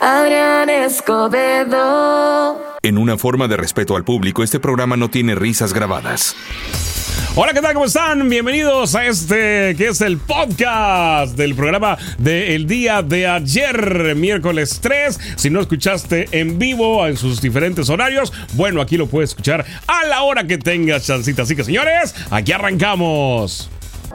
Adrián Escobedo. En una forma de respeto al público, este programa no tiene risas grabadas. Hola, ¿qué tal? ¿Cómo están? Bienvenidos a este que es el podcast del programa del día de ayer, miércoles 3. Si no escuchaste en vivo en sus diferentes horarios, bueno, aquí lo puedes escuchar a la hora que tengas chancita. Así que, señores, aquí arrancamos.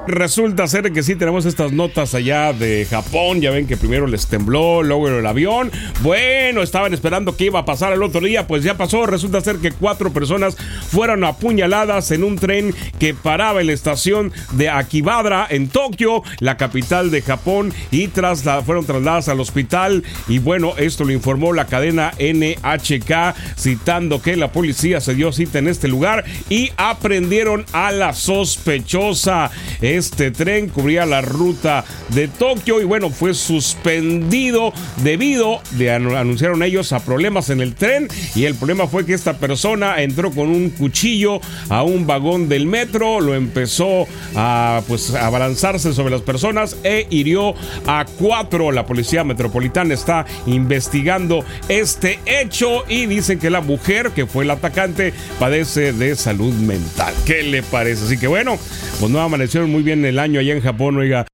Resulta ser que sí tenemos estas notas allá de Japón. Ya ven que primero les tembló, luego el avión. Bueno, estaban esperando que iba a pasar el otro día, pues ya pasó. Resulta ser que cuatro personas fueron apuñaladas en un tren que paraba en la estación de Akibadra en Tokio, la capital de Japón, y tras fueron trasladadas al hospital. Y bueno, esto lo informó la cadena NHK, citando que la policía se dio cita en este lugar y aprendieron a la sospechosa. Este tren cubría la ruta de Tokio y bueno, fue suspendido debido, de, anunciaron ellos, a problemas en el tren y el problema fue que esta persona entró con un cuchillo a un vagón del metro, lo empezó a pues abalanzarse sobre las personas e hirió a cuatro. La policía metropolitana está investigando este hecho y dicen que la mujer que fue el atacante padece de salud mental. ¿Qué le parece? Así que bueno, pues no amanecieron muy bien el año allá en Japón, oiga.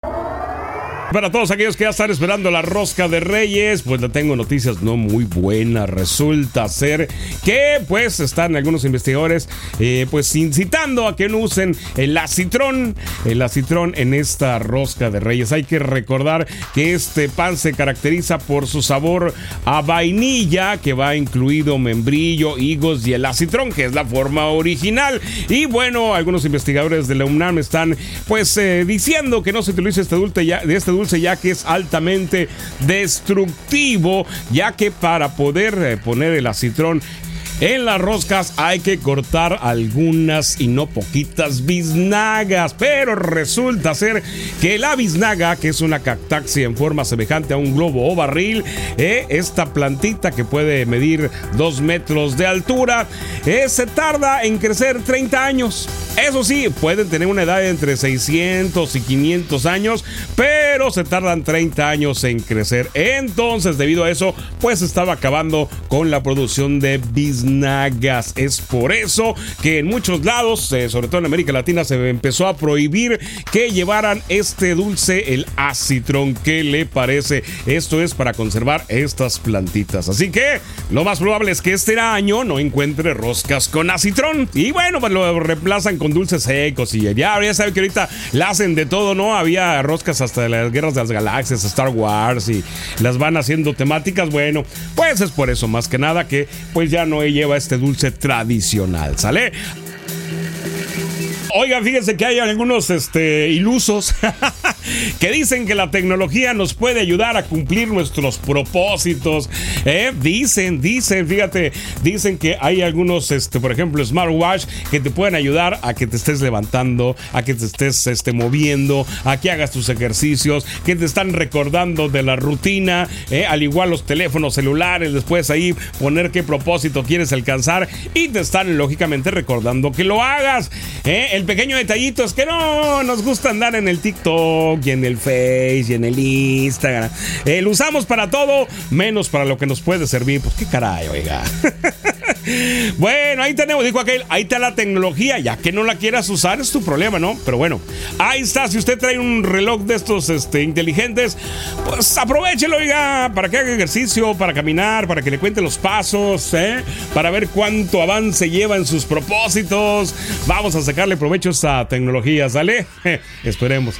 Para todos aquellos que ya están esperando la rosca de Reyes, pues le tengo noticias no muy buenas. Resulta ser que, pues, están algunos investigadores, eh, pues, incitando a que no usen el acitrón, el acitrón en esta rosca de Reyes. Hay que recordar que este pan se caracteriza por su sabor a vainilla, que va incluido membrillo, higos y el acitrón, que es la forma original. Y bueno, algunos investigadores de la UNAM están, pues, eh, diciendo que no se utilice este dulce ya, de este dulce ya que es altamente destructivo, ya que para poder eh, poner el acitrón en las roscas hay que cortar algunas y no poquitas biznagas, pero resulta ser que la biznaga, que es una cactaxia en forma semejante a un globo o barril, eh, esta plantita que puede medir 2 metros de altura, eh, se tarda en crecer 30 años. Eso sí, pueden tener una edad de entre 600 y 500 años, pero se tardan 30 años en crecer. Entonces, debido a eso, pues estaba acabando con la producción de biznagas nagas. Es por eso que en muchos lados, eh, sobre todo en América Latina, se empezó a prohibir que llevaran este dulce, el acitrón. ¿Qué le parece? Esto es para conservar estas plantitas. Así que lo más probable es que este año no encuentre roscas con acitrón. Y bueno, pues lo reemplazan con dulces secos. Y ya, ya saben que ahorita la hacen de todo, ¿no? Había roscas hasta las guerras de las galaxias, Star Wars, y las van haciendo temáticas. Bueno, pues es por eso más que nada que pues ya no lleva este dulce tradicional, ¿sale? Oiga, fíjense que hay algunos este, ilusos que dicen que la tecnología nos puede ayudar a cumplir nuestros propósitos. ¿eh? Dicen, dicen, fíjate, dicen que hay algunos, este, por ejemplo, smartwatch que te pueden ayudar a que te estés levantando, a que te estés este, moviendo, a que hagas tus ejercicios, que te están recordando de la rutina, ¿eh? al igual los teléfonos celulares, después ahí poner qué propósito quieres alcanzar y te están lógicamente recordando que lo hagas. ¿eh? Pequeño detallito es que no nos gusta andar en el TikTok y en el Face y en el Instagram. Eh, lo usamos para todo, menos para lo que nos puede servir. Pues qué caray, oiga. bueno, ahí tenemos, dijo aquel, ahí está la tecnología. Ya que no la quieras usar, es tu problema, ¿no? Pero bueno, ahí está. Si usted trae un reloj de estos este, inteligentes, pues aprovechelo, oiga, para que haga ejercicio, para caminar, para que le cuente los pasos, ¿eh? Para ver cuánto avance lleva en sus propósitos. Vamos a sacarle provecho hecho esta tecnología, ¿sale? Esperemos.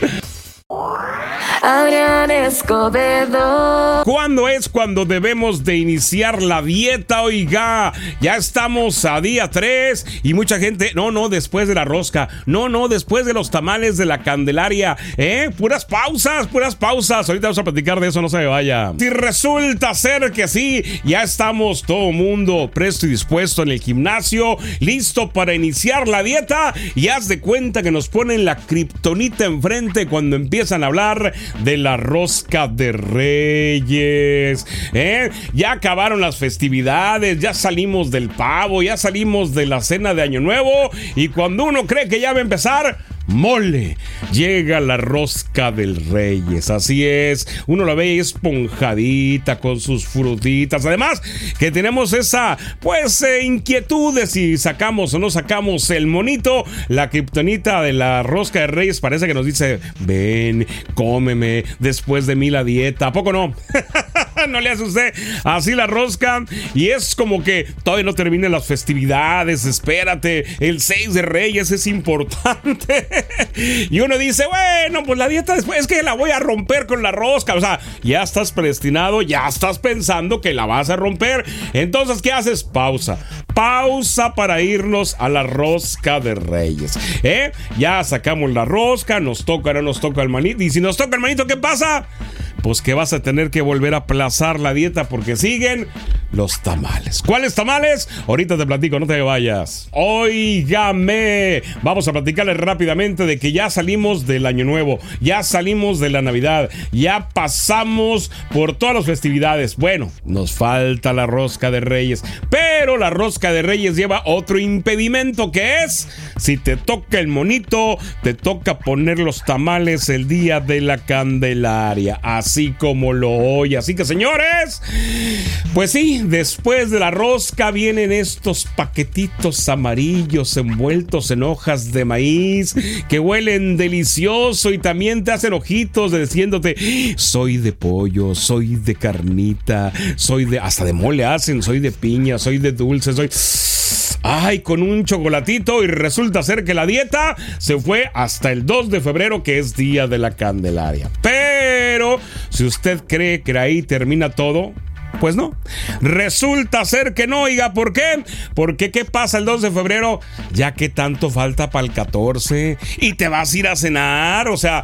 Adrián Escobedo. ¿Cuándo es cuando debemos de iniciar la dieta? Oiga, ya estamos a día 3 y mucha gente, no, no, después de la rosca, no, no, después de los tamales de la Candelaria, ¿eh? Puras pausas, puras pausas. Ahorita vamos a platicar de eso, no se vaya. Si resulta ser que sí, ya estamos todo mundo presto y dispuesto en el gimnasio, listo para iniciar la dieta y haz de cuenta que nos ponen la kriptonita enfrente cuando empiezan a hablar de la rosca de reyes. ¿eh? Ya acabaron las festividades, ya salimos del pavo, ya salimos de la cena de Año Nuevo y cuando uno cree que ya va a empezar mole. Llega la rosca del Reyes. Así es. Uno la ve esponjadita con sus frutitas. Además, que tenemos esa, pues, eh, inquietud de si sacamos o no sacamos el monito. La kriptonita de la rosca de Reyes parece que nos dice: Ven, cómeme después de mí la dieta. ¿A poco no? no le hace usted así la rosca. Y es como que todavía no terminen las festividades. Espérate, el 6 de Reyes es importante. y uno dice, bueno, pues la dieta después es que la voy a romper con la rosca. O sea, ya estás predestinado, ya estás pensando que la vas a romper. Entonces, ¿qué haces? Pausa. Pausa para irnos a la rosca de Reyes. ¿Eh? Ya sacamos la rosca, nos toca, ahora nos toca el manito. Y si nos toca el manito, ¿qué pasa? Pues que vas a tener que volver a aplazar la dieta porque siguen los tamales. ¿Cuáles tamales? Ahorita te platico, no te vayas. Óigame, vamos a platicarles rápidamente de que ya salimos del año nuevo, ya salimos de la Navidad, ya pasamos por todas las festividades. Bueno, nos falta la rosca de Reyes, pero la rosca de Reyes lleva otro impedimento que es, si te toca el monito, te toca poner los tamales el día de la Candelaria. Así así como lo oye. Así que señores, pues sí, después de la rosca vienen estos paquetitos amarillos envueltos en hojas de maíz que huelen delicioso y también te hacen ojitos diciéndote, soy de pollo, soy de carnita, soy de, hasta de mole hacen, soy de piña, soy de dulce, soy... Ay, con un chocolatito y resulta ser que la dieta se fue hasta el 2 de febrero que es día de la Candelaria. Pero si usted cree que ahí termina todo, pues no. Resulta ser que no, oiga, ¿por qué? Porque ¿qué pasa el 2 de febrero? Ya que tanto falta para el 14 y te vas a ir a cenar, o sea,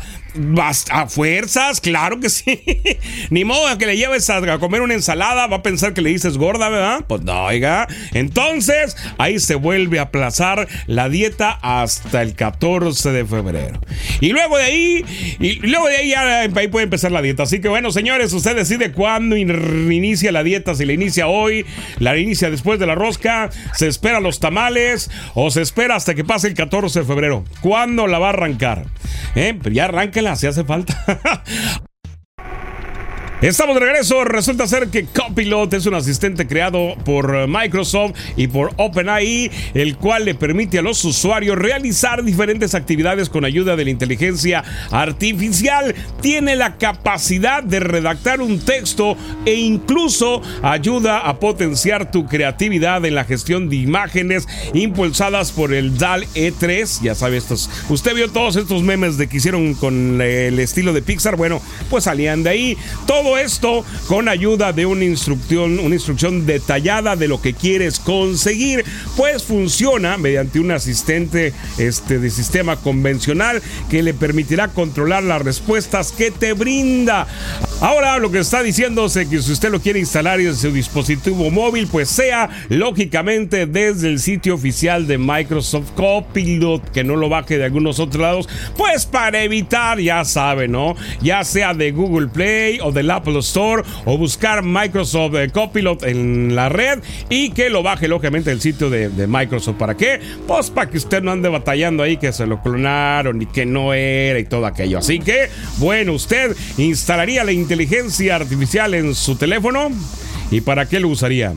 a fuerzas, claro que sí. Ni modo que le lleves a comer una ensalada, va a pensar que le dices gorda, ¿verdad? Pues no, oiga. Entonces, ahí se vuelve a aplazar la dieta hasta el 14 de febrero. Y luego de ahí, y luego de ahí ya ahí puede empezar la dieta. Así que bueno, señores, usted decide cuándo inicia la dieta, si la inicia hoy, la inicia después de la rosca, se espera los tamales o se espera hasta que pase el 14 de febrero. ¿Cuándo la va a arrancar? ¿Eh? Pero ya si hace falta. Estamos de regreso. Resulta ser que Copilot es un asistente creado por Microsoft y por OpenAI, el cual le permite a los usuarios realizar diferentes actividades con ayuda de la inteligencia artificial. Tiene la capacidad de redactar un texto e incluso ayuda a potenciar tu creatividad en la gestión de imágenes impulsadas por el DAL E3. Ya sabes, estos, usted vio todos estos memes de que hicieron con el estilo de Pixar. Bueno, pues salían de ahí. Esto con ayuda de una instrucción, una instrucción detallada de lo que quieres conseguir, pues funciona mediante un asistente este, de sistema convencional que le permitirá controlar las respuestas que te brinda. Ahora lo que está diciéndose que si usted lo quiere instalar en su dispositivo móvil, pues sea lógicamente desde el sitio oficial de Microsoft Copilot, que no lo baje de algunos otros lados, pues para evitar, ya sabe, ¿no? Ya sea de Google Play o de la Apple Store o buscar Microsoft eh, Copilot en la red y que lo baje lógicamente el sitio de, de, Microsoft. ¿Para qué? Pues para que usted no ande batallando ahí que se lo clonaron y que no era y todo aquello. Así que, bueno, usted instalaría la inteligencia artificial en su teléfono. ¿Y para qué lo usaría?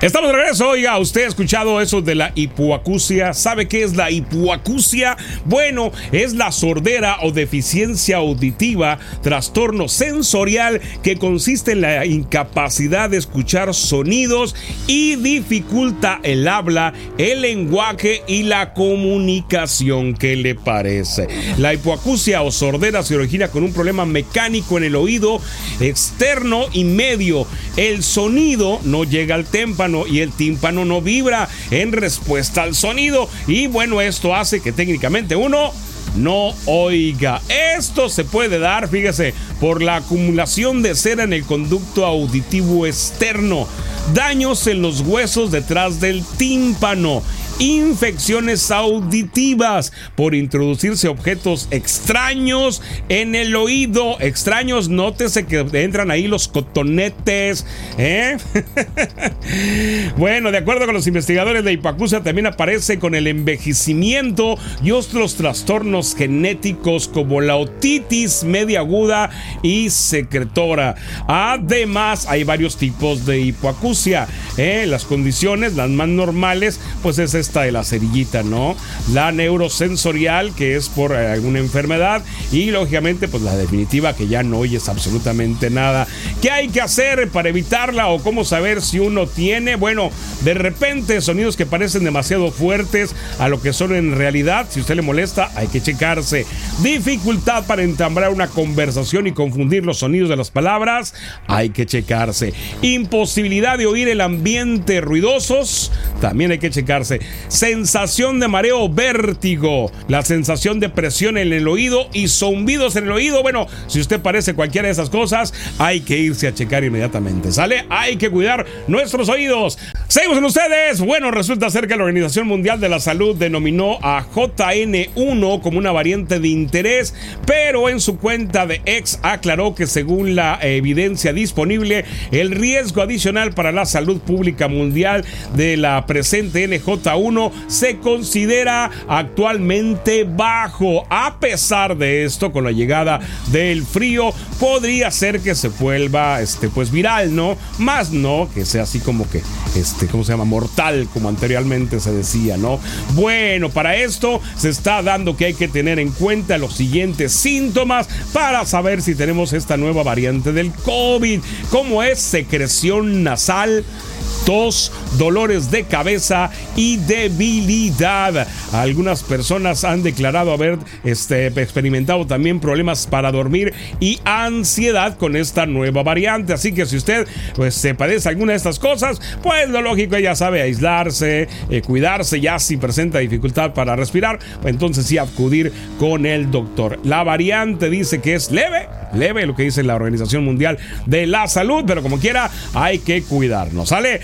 Estamos de regreso. Oiga, ¿usted ha escuchado eso de la hipoacusia? ¿Sabe qué es la hipoacusia? Bueno, es la sordera o deficiencia auditiva, trastorno sensorial que consiste en la incapacidad de escuchar sonidos y dificulta el habla, el lenguaje y la comunicación. ¿Qué le parece? La hipoacusia o sordera se origina con un problema mecánico en el oído externo y medio. El sonido no llega al témpano y el tímpano no vibra en respuesta al sonido. Y bueno, esto hace que técnicamente uno no oiga. Esto se puede dar, fíjese, por la acumulación de cera en el conducto auditivo externo, daños en los huesos detrás del tímpano infecciones auditivas por introducirse objetos extraños en el oído. Extraños, nótese que entran ahí los cotonetes. ¿eh? bueno, de acuerdo con los investigadores de hipacusia también aparece con el envejecimiento y otros trastornos genéticos como la otitis media aguda y secretora. Además, hay varios tipos de hipoacusia. ¿eh? Las condiciones, las más normales, pues es esta de la cerillita, ¿no? La neurosensorial, que es por eh, alguna enfermedad, y lógicamente, pues la definitiva, que ya no oyes absolutamente nada. ¿Qué hay que hacer para evitarla o cómo saber si uno tiene? Bueno, de repente sonidos que parecen demasiado fuertes a lo que son en realidad. Si usted le molesta, hay que checarse. Dificultad para entablar una conversación y confundir los sonidos de las palabras, hay que checarse. Imposibilidad de oír el ambiente ruidosos, también hay que checarse. Sensación de mareo, vértigo, la sensación de presión en el oído y zumbidos en el oído. Bueno, si usted parece cualquiera de esas cosas, hay que irse a checar inmediatamente. ¿Sale? Hay que cuidar nuestros oídos. Seguimos en ustedes. Bueno, resulta ser que la Organización Mundial de la Salud denominó a JN1 como una variante de interés, pero en su cuenta de ex aclaró que según la evidencia disponible, el riesgo adicional para la salud pública mundial de la presente NJ1 se considera actualmente bajo. A pesar de esto, con la llegada del frío, podría ser que se vuelva este, pues viral, ¿no? Más no que sea así como que, este, ¿cómo se llama? Mortal, como anteriormente se decía, ¿no? Bueno, para esto se está dando que hay que tener en cuenta los siguientes síntomas para saber si tenemos esta nueva variante del COVID, como es secreción nasal, tos, dolores de cabeza y debilidad. Algunas personas han declarado haber este, experimentado también problemas para dormir y ansiedad con esta nueva variante. Así que si usted pues, se padece alguna de estas cosas, pues lo lógico ya sabe aislarse, eh, cuidarse, ya si presenta dificultad para respirar, pues entonces sí acudir con el doctor. La variante dice que es leve, leve lo que dice la Organización Mundial de la Salud, pero como quiera hay que cuidarnos. ¿Sale?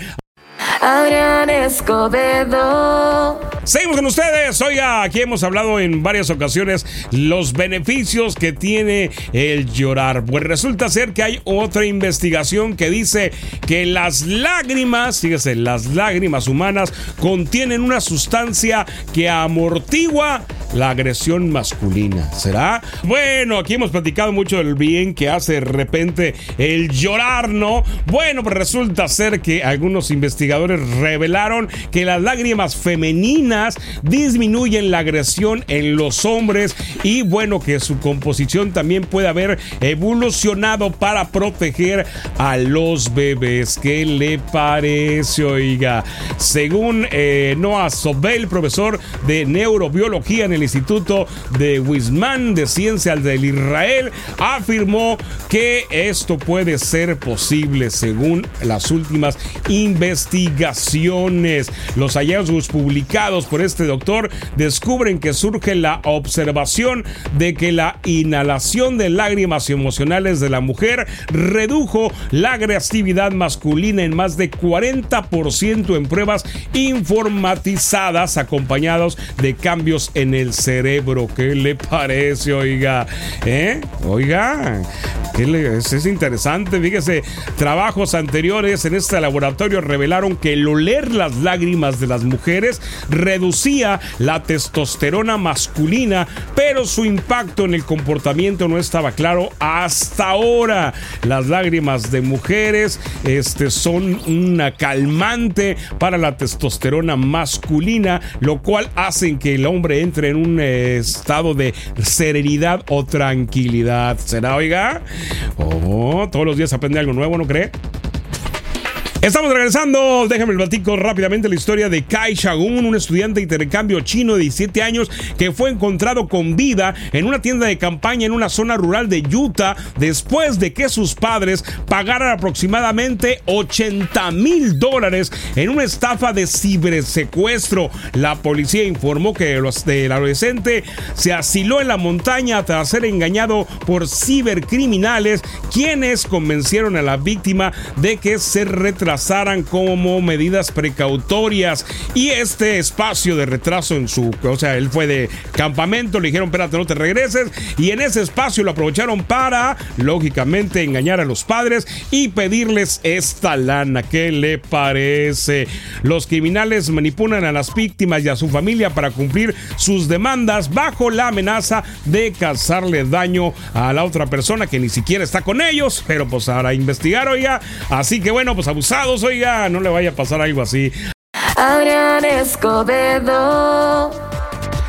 Adrián Escobedo. Seguimos con ustedes. Oiga, aquí hemos hablado en varias ocasiones los beneficios que tiene el llorar. Pues resulta ser que hay otra investigación que dice que las lágrimas, fíjese, las lágrimas humanas contienen una sustancia que amortigua la agresión masculina. ¿Será? Bueno, aquí hemos platicado mucho del bien que hace de repente el llorar, ¿no? Bueno, pues resulta ser que algunos investigadores revelaron que las lágrimas femeninas disminuyen la agresión en los hombres y bueno, que su composición también puede haber evolucionado para proteger a los bebés. ¿Qué le parece, oiga? Según eh, Noah Sobel, profesor de neurobiología en el Instituto de Wisman de Ciencias del Israel, afirmó que esto puede ser posible según las últimas investigaciones. Los hallazgos publicados por este doctor descubren que surge la observación de que la inhalación de lágrimas emocionales de la mujer redujo la agresividad masculina en más de 40% en pruebas informatizadas acompañados de cambios en el cerebro. ¿Qué le parece, oiga? ¿Eh? Oiga, ¿qué es, es interesante. Fíjese, trabajos anteriores en este laboratorio revelaron que el oler las lágrimas de las mujeres reducía la testosterona masculina, pero su impacto en el comportamiento no estaba claro hasta ahora. Las lágrimas de mujeres este, son una calmante para la testosterona masculina, lo cual hace que el hombre entre en un eh, estado de serenidad o tranquilidad. ¿Será, oiga? Oh, todos los días aprende algo nuevo, ¿no cree? Estamos regresando. Déjame el platico rápidamente la historia de Kai Shagun, un estudiante de intercambio chino de 17 años que fue encontrado con vida en una tienda de campaña en una zona rural de Utah después de que sus padres pagaran aproximadamente 80 mil dólares en una estafa de cibersecuestro. La policía informó que el adolescente se asiló en la montaña tras ser engañado por cibercriminales, quienes convencieron a la víctima de que se retrasó casaran como medidas precautorias. Y este espacio de retraso en su, o sea, él fue de campamento, le dijeron, espérate, no te regreses. Y en ese espacio lo aprovecharon para, lógicamente, engañar a los padres y pedirles esta lana. ¿Qué le parece? Los criminales manipulan a las víctimas y a su familia para cumplir sus demandas bajo la amenaza de causarle daño a la otra persona que ni siquiera está con ellos, pero pues ahora investigar, oiga. Así que bueno, pues abusados, oiga, no le vaya a pasar algo así. Adrián Escobedo.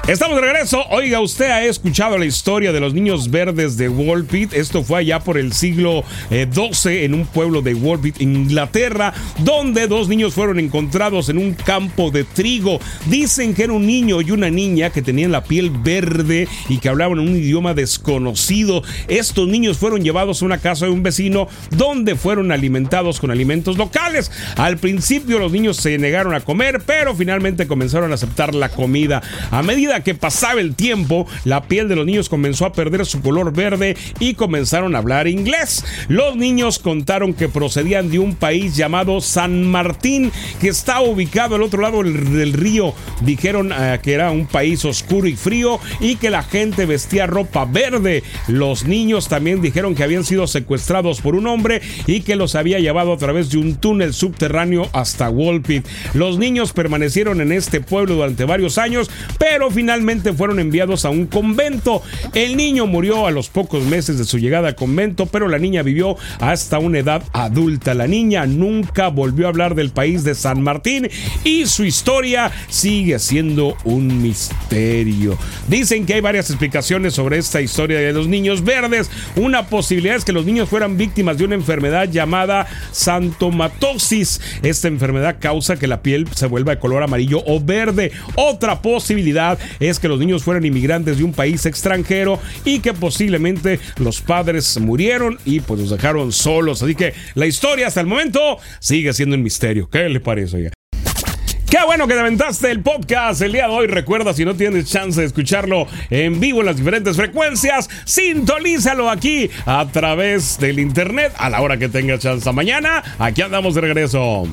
Estamos de regreso. Oiga, usted ha escuchado la historia de los niños verdes de Walpit. Esto fue allá por el siglo XII eh, en un pueblo de Walpit, Inglaterra, donde dos niños fueron encontrados en un campo de trigo. Dicen que era un niño y una niña que tenían la piel verde y que hablaban un idioma desconocido. Estos niños fueron llevados a una casa de un vecino donde fueron alimentados con alimentos locales. Al principio los niños se negaron a comer, pero finalmente comenzaron a aceptar la comida. A medida que pasaba el tiempo, la piel de los niños comenzó a perder su color verde y comenzaron a hablar inglés. Los niños contaron que procedían de un país llamado San Martín, que está ubicado al otro lado del, río. Dijeron eh, que era un país oscuro y frío y que la gente vestía ropa verde. Los niños también dijeron que habían sido secuestrados por un hombre y que los había llevado a través de un túnel subterráneo hasta Walpit. Los niños permanecieron en este pueblo durante varios años, pero finalmente finalmente fueron enviados a un convento. El niño murió a los pocos meses de su llegada al convento, pero la niña vivió hasta una edad adulta. La niña nunca volvió a hablar del país de San Martín y su historia sigue siendo un misterio. Dicen que hay varias explicaciones sobre esta historia de los niños verdes. Una posibilidad es que los niños fueran víctimas de una enfermedad llamada santomatosis. Esta enfermedad causa que la piel se vuelva de color amarillo o verde. Otra posibilidad es que los niños fueran inmigrantes de un país extranjero y que posiblemente los padres murieron y pues los dejaron solos. Así que la historia hasta el momento sigue siendo un misterio. ¿Qué le parece? Qué bueno que te aventaste el podcast el día de hoy. Recuerda, si no tienes chance de escucharlo en vivo en las diferentes frecuencias, sintonízalo aquí a través del internet a la hora que tengas chance. Mañana, aquí andamos de regreso.